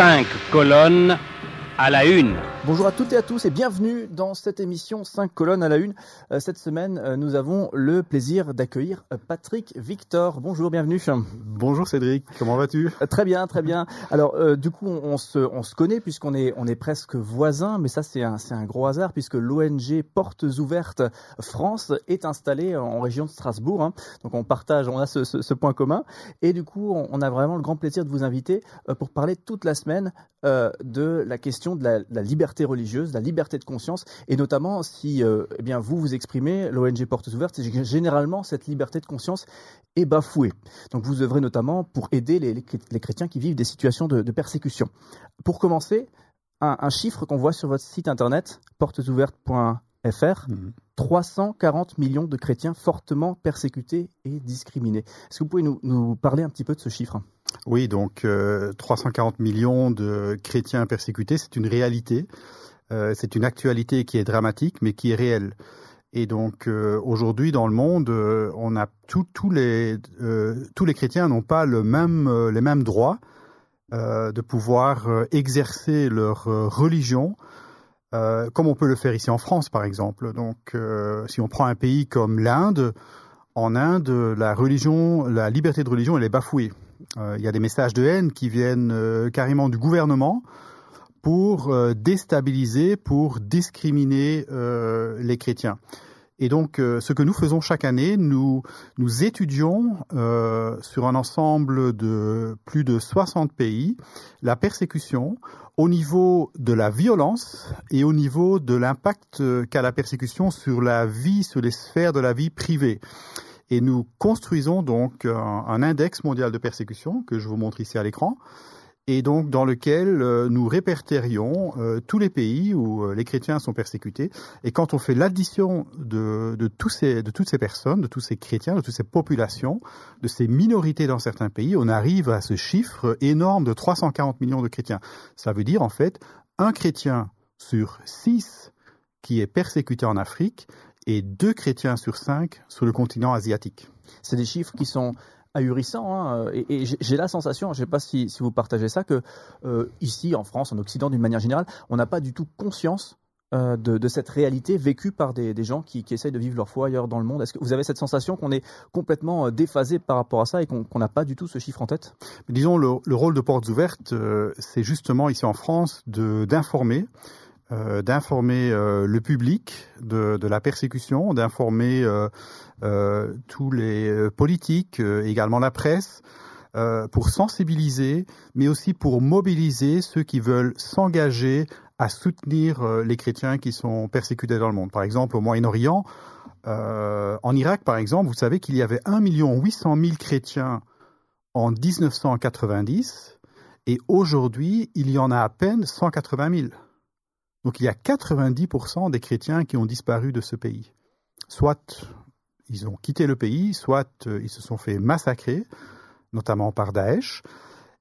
5 colonnes à la une. Bonjour à toutes et à tous et bienvenue dans cette émission 5 colonnes à la une. Euh, cette semaine, euh, nous avons le plaisir d'accueillir euh, Patrick Victor. Bonjour, bienvenue. Bonjour Cédric, comment vas-tu? Très bien, très bien. Alors, du coup, on, se, on se connaît puisqu'on est, on est presque voisins, mais ça, c'est un, c'est un gros hasard puisque l'ONG Portes Ouvertes France est installée en région de Strasbourg. Hein. Donc, on partage, on a ce, ce, point commun. Et du coup, on, a vraiment le grand plaisir de vous inviter pour parler toute la semaine de la question de la, la liberté religieuse, la liberté de conscience, et notamment si euh, eh bien, vous vous exprimez, l'ONG Portes Ouvertes, généralement cette liberté de conscience est bafouée. Donc vous œuvrez notamment pour aider les, les, chrétiens qui vivent des situations de, persécution. Pour commencer, un, chiffre qu'on voit sur votre site internet, portesouvertes.fr, 340 mmh. millions de chrétiens fortement persécutés et discriminés. Est-ce que vous pouvez nous, parler un petit peu de ce chiffre? Oui, donc 340 euh, millions de chrétiens persécutés, c'est une réalité. Euh, c'est une actualité qui est dramatique, mais qui est réelle. Et donc euh, aujourd'hui dans le monde, on a tous les tous les chrétiens n'ont pas les mêmes droits de pouvoir exercer leur religion comme on peut le faire ici en France par exemple. Donc si on prend un pays comme l'Inde, en Inde, la religion, la liberté de religion, elle est bafouée. Euh, il y a des messages de haine qui viennent euh, carrément du gouvernement pour euh, déstabiliser, pour discriminer les chrétiens. Et donc, ce que nous faisons chaque année, nous, nous étudions sur un ensemble de plus de 60 pays la persécution au niveau de la violence et au niveau de l'impact qu'a la persécution sur la vie, sur les sphères de la vie privée. Et nous construisons donc un, index mondial de persécution que je vous montre ici à l'écran et donc dans lequel euh, nous répertérions euh, tous les pays où euh, les chrétiens sont persécutés. Et quand on fait l'addition de, de, de toutes ces personnes, de tous ces chrétiens, de toutes ces populations, de ces minorités dans certains pays, on arrive à ce chiffre énorme de 340 millions de chrétiens. Ça veut dire en fait un chrétien sur six qui est persécuté en Afrique et deux chrétiens sur cinq sur le continent asiatique. C'est des chiffres qui sont ahurissants. Hein, et, j'ai la sensation, je ne sais pas si, vous partagez ça, que euh, ici en France, en Occident d'une manière générale, on n'a pas du tout conscience euh, de, cette réalité vécue par des, gens qui, essayent de vivre leur foi ailleurs dans le monde. Est-ce que vous avez cette sensation qu'on est complètement euh, déphasé par rapport à ça et qu'on n'a pas du tout ce chiffre en tête? Disons, le, rôle de Portes Ouvertes, c'est justement ici en France d'informer euh, d'informer euh, le public de, la persécution, d'informer euh, tous les politiques, également la presse, pour sensibiliser, mais aussi pour mobiliser ceux qui veulent s'engager à soutenir les chrétiens qui sont persécutés dans le monde. Par exemple, au Moyen-Orient, en Irak, par exemple, vous savez qu'il y avait 1 800 000 chrétiens en 1990, et aujourd'hui, il y en a à peine 180 000. Donc il y a 90% des chrétiens qui ont disparu de ce pays. Soit ils ont quitté le pays, soit euh, ils se sont fait massacrer, notamment par Daesh.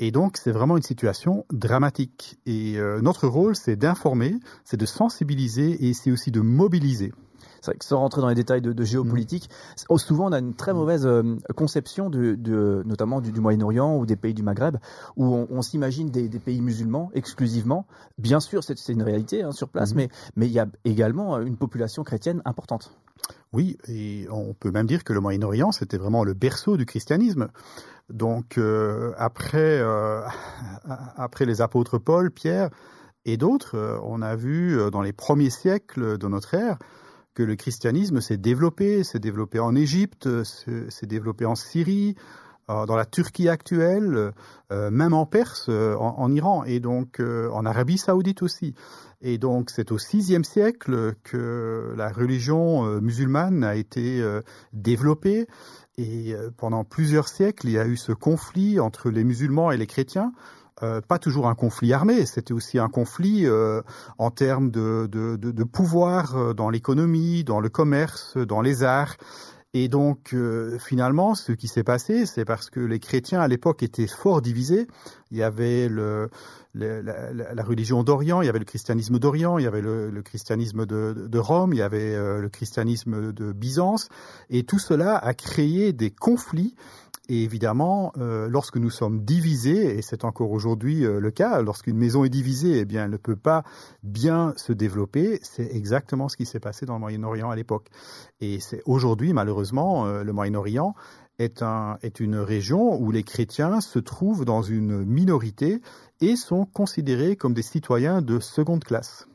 Et donc c'est vraiment une situation dramatique. Et euh, notre rôle, c'est d'informer, c'est de sensibiliser et c'est aussi de mobiliser. C'est vrai que sans rentrer dans les détails de, géopolitique, mm. souvent on a une très mauvaise euh, conception de, notamment du, Moyen-Orient ou des pays du Maghreb, où on, s'imagine des, pays musulmans exclusivement. Bien sûr, c'est une réalité hein, sur place, mm. mais, mais il y a également une population chrétienne importante. Oui, et on peut même dire que le Moyen-Orient, c'était vraiment le berceau du christianisme. Donc euh, après, euh, après les apôtres Paul, Pierre et d'autres, on a vu dans les premiers siècles de notre ère que le christianisme s'est développé, s'est développé en Égypte, s'est développé en Syrie, euh, dans la Turquie actuelle, euh, même en Perse, euh, en, Iran, et donc en Arabie saoudite aussi. Et donc c'est au VIe siècle que la religion musulmane a été développée. Et pendant plusieurs siècles, il y a eu ce conflit entre les musulmans et les chrétiens. Euh, pas toujours un conflit armé, c'était aussi un conflit euh, en termes de, pouvoir euh, dans l'économie, dans le commerce, dans les arts. Et donc, finalement, ce qui s'est passé, c'est parce que les chrétiens à l'époque étaient fort divisés. Il y avait le, la, la, religion d'Orient, il y avait le christianisme d'Orient, il y avait le, le christianisme de, de, Rome, il y avait le christianisme de Byzance. Et tout cela a créé des conflits Et évidemment, euh, lorsque nous sommes divisés, et c'est encore aujourd'hui euh, le cas, lorsqu'une maison est divisée, eh bien, elle ne peut pas bien se développer. C'est exactement ce qui s'est passé dans le Moyen-Orient à l'époque. Et c'est aujourd'hui, malheureusement, euh, le Moyen-Orient est, un, est une région où les chrétiens se trouvent dans une minorité et sont considérés comme des citoyens de seconde classe.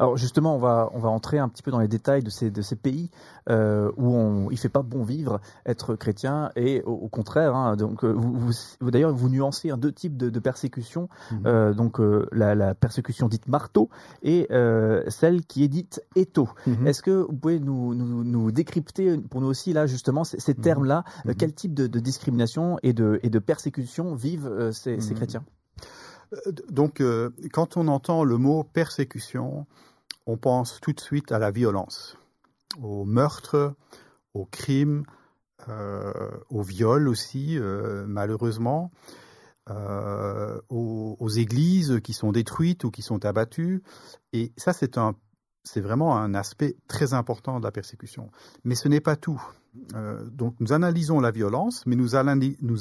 Alors justement, on va on va entrer un petit peu dans les détails de ces de ces pays euh, où on il fait pas bon vivre être chrétien et au, contraire. Hein, donc euh, vous, vous d'ailleurs vous nuancez deux types de, de persécution. Mhm. Euh, donc euh, la, la, persécution dite marteau et celle qui est dite étau. Mhm. Est-ce que vous pouvez nous, nous, nous décrypter pour nous aussi là justement ces, ces mhm. termes là Quel type de, de, discrimination et de et de persécution vivent ces, ces chrétiens? Donc, quand on entend le mot persécution, on pense tout de suite à la violence, au meurtre, au crime, euh, au viol aussi, euh, malheureusement, euh, aux, églises qui sont détruites ou qui sont abattues. Et ça, c'est vraiment un aspect très important de la persécution. Mais ce n'est pas tout. donc, nous analysons la violence, mais nous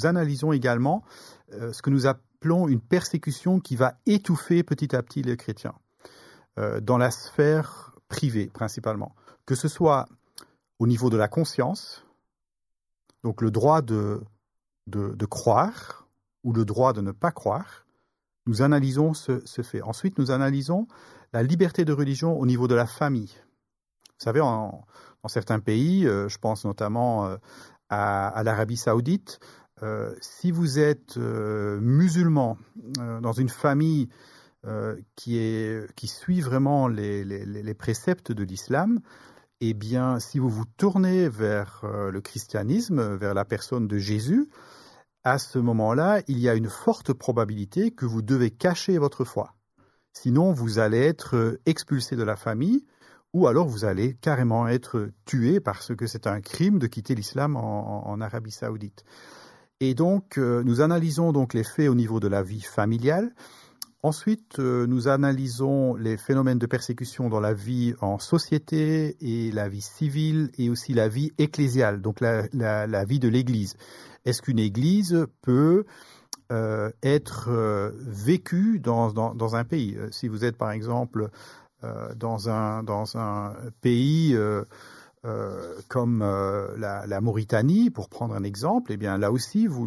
analysons également ce que nous appelons une persécution qui va étouffer petit à petit les chrétiens. Euh, dans la sphère privée principalement, que ce soit au niveau de la conscience, donc le droit de, de, croire ou le droit de ne pas croire, nous analysons ce, fait. Ensuite, nous analysons la liberté de religion au niveau de la famille. Vous savez, dans certains pays, euh, je pense notamment euh, à, l'Arabie saoudite, si vous êtes musulman dans une famille qui, est, qui suit vraiment les préceptes de l'islam, eh bien, si vous vous tournez vers euh, le christianisme, vers la personne de Jésus, à ce moment-là, il y a une forte probabilité que vous devez cacher votre foi. Sinon, vous allez être euh, expulsé de la famille ou alors vous allez carrément être tué parce que c'est un crime de quitter l'islam en, en, Arabie saoudite. Et donc, nous analysons donc les faits au niveau de la vie familiale Ensuite, euh, nous analysons les phénomènes de persécution dans la vie en société et la vie civile et aussi la vie ecclésiale, donc la, vie de l'Église. Est-ce qu'une Église peut euh, être euh, vécue dans, un pays? Si vous êtes par exemple dans un pays euh, comme euh, la, Mauritanie, pour prendre un exemple, eh bien là aussi, vous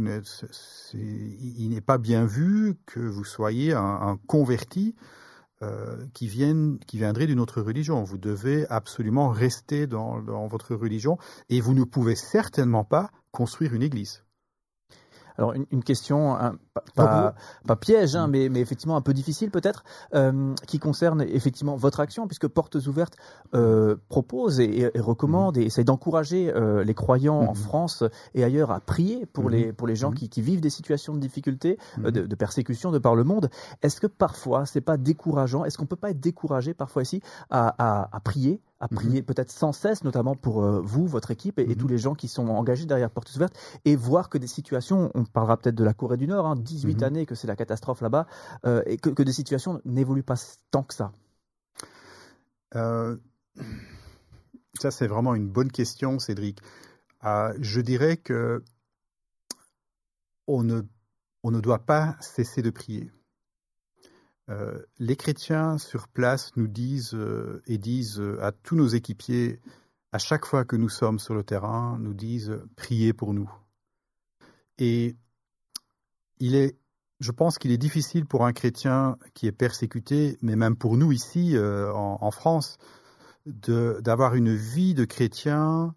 il n'est pas bien vu que vous soyez un, converti euh, qui, vienne, qui viendrait d'une autre religion. Vous devez absolument rester dans, dans votre religion et vous ne pouvez certainement pas construire une église. Alors une, question pas, pas, piège, hein, mm. mais, mais, effectivement un peu difficile peut-être, euh, qui concerne effectivement votre action, puisque Portes Ouvertes euh, propose et, recommande mm. et essaie d'encourager euh, les croyants en mm. France et ailleurs à prier pour les pour les gens qui, qui, vivent des situations de difficulté, de, de, persécution de par le monde. Est-ce que parfois c'est pas décourageant? Est-ce qu'on peut pas être découragé parfois ici à, à, à prier à prier peut-être sans cesse, notamment pour euh, vous, votre équipe et, tous les gens qui sont engagés derrière Portes Ouvertes, et voir que des situations, on parlera peut-être de la Corée du Nord, 18 hein, mhm. années que c'est la catastrophe là-bas, euh, et que, des situations n'évoluent pas tant que ça euh, Ça, c'est vraiment une bonne question, Cédric. je dirais que on ne, on ne doit pas cesser de prier. Euh, les chrétiens sur place nous disent euh, et disent euh, à tous nos équipiers, à chaque fois que nous sommes sur le terrain, nous disent priez pour nous. Et il est, je pense qu'il est difficile pour un chrétien qui est persécuté, mais même pour nous ici en, en, France, d'avoir une vie de chrétien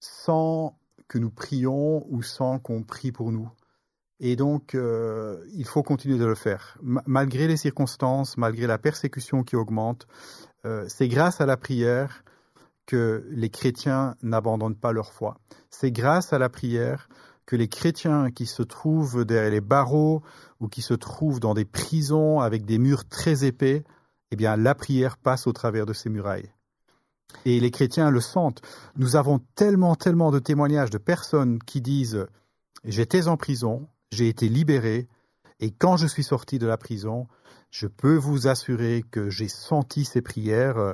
sans que nous prions ou sans qu'on prie pour nous. Et donc, euh, il faut continuer de le faire. malgré les circonstances, malgré la persécution qui augmente, euh, c'est grâce à la prière que les chrétiens n'abandonnent pas leur foi. C'est grâce à la prière que les chrétiens qui se trouvent derrière les barreaux ou qui se trouvent dans des prisons avec des murs très épais, eh bien, la prière passe au travers de ces murailles. Et les chrétiens le sentent. Nous avons tellement, tellement de témoignages de personnes qui disent J'étais en prison, j'ai été libéré et quand je suis sorti de la prison, je peux vous assurer que j'ai senti ces prières euh,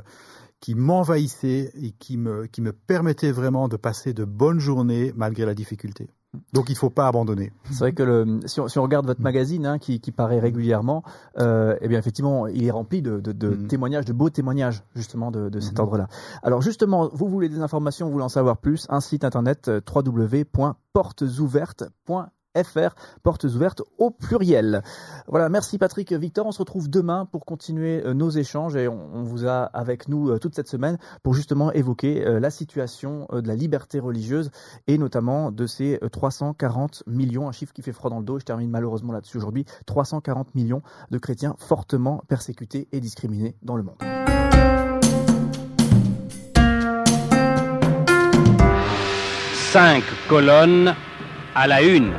qui m'envahissait et qui me, qui me permettait vraiment de passer de bonnes journées malgré la difficulté. Donc il ne faut pas abandonner. C'est vrai que le, si, on, si, on, regarde votre magazine hein, qui, qui, paraît régulièrement, euh, eh bien effectivement il est rempli de, de, de mm. témoignages, de beaux témoignages justement de, de cet mm-hmm. ordre-là. Alors justement, vous voulez des informations, vous voulez en savoir plus, un site internet euh, www.portesouvertes.fr FR, portes ouvertes au pluriel. Voilà, merci Patrick Victor. On se retrouve demain pour continuer euh, nos échanges et on, vous a avec nous euh, toute cette semaine pour justement évoquer euh, la situation de la liberté religieuse et notamment de ces 340 millions, un chiffre qui fait froid dans le dos. Je termine malheureusement là-dessus aujourd'hui. 340 millions de chrétiens fortement persécutés et discriminés dans le monde. Cinq colonnes à la une.